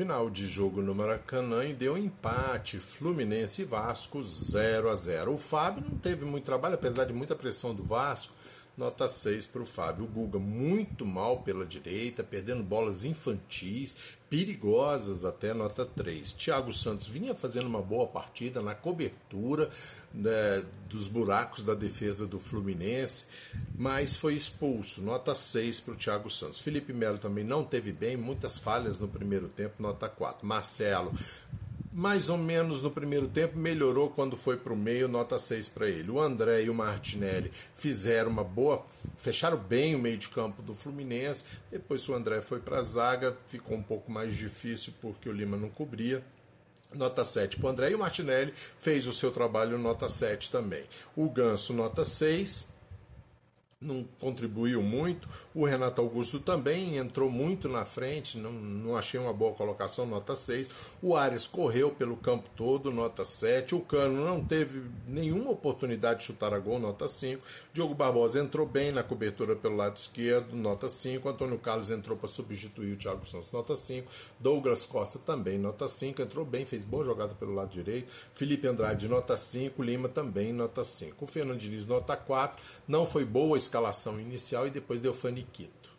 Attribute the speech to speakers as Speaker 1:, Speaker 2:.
Speaker 1: Final de jogo no Maracanã e deu empate. Fluminense e Vasco 0 a 0. O Fábio não teve muito trabalho, apesar de muita pressão do Vasco. Nota 6 para o Fábio. O Guga muito mal pela direita, perdendo bolas infantis, perigosas até nota 3. Thiago Santos vinha fazendo uma boa partida na cobertura né, dos buracos da defesa do Fluminense, mas foi expulso. Nota 6 para o Thiago Santos. Felipe Melo também não teve bem, muitas falhas no primeiro tempo, nota 4. Marcelo mais ou menos no primeiro tempo, melhorou quando foi para o meio, nota 6 para ele. O André e o Martinelli fizeram uma boa, fecharam bem o meio de campo do Fluminense. Depois o André foi para a zaga, ficou um pouco mais difícil porque o Lima não cobria. Nota 7 para o André e o Martinelli fez o seu trabalho, nota 7 também. O Ganso, nota 6 não contribuiu muito. O Renato Augusto também entrou muito na frente, não, não achei uma boa colocação, nota 6. O Ares correu pelo campo todo, nota 7. O Cano não teve nenhuma oportunidade de chutar a gol, nota 5. Diogo Barbosa entrou bem na cobertura pelo lado esquerdo, nota 5. Antônio Carlos entrou para substituir o Thiago Santos, nota 5. Douglas Costa também, nota 5. Entrou bem, fez boa jogada pelo lado direito. Felipe Andrade, nota 5. Lima também, nota 5. O Fernando nota 4. Não foi boa escalação inicial e depois deu faniquito.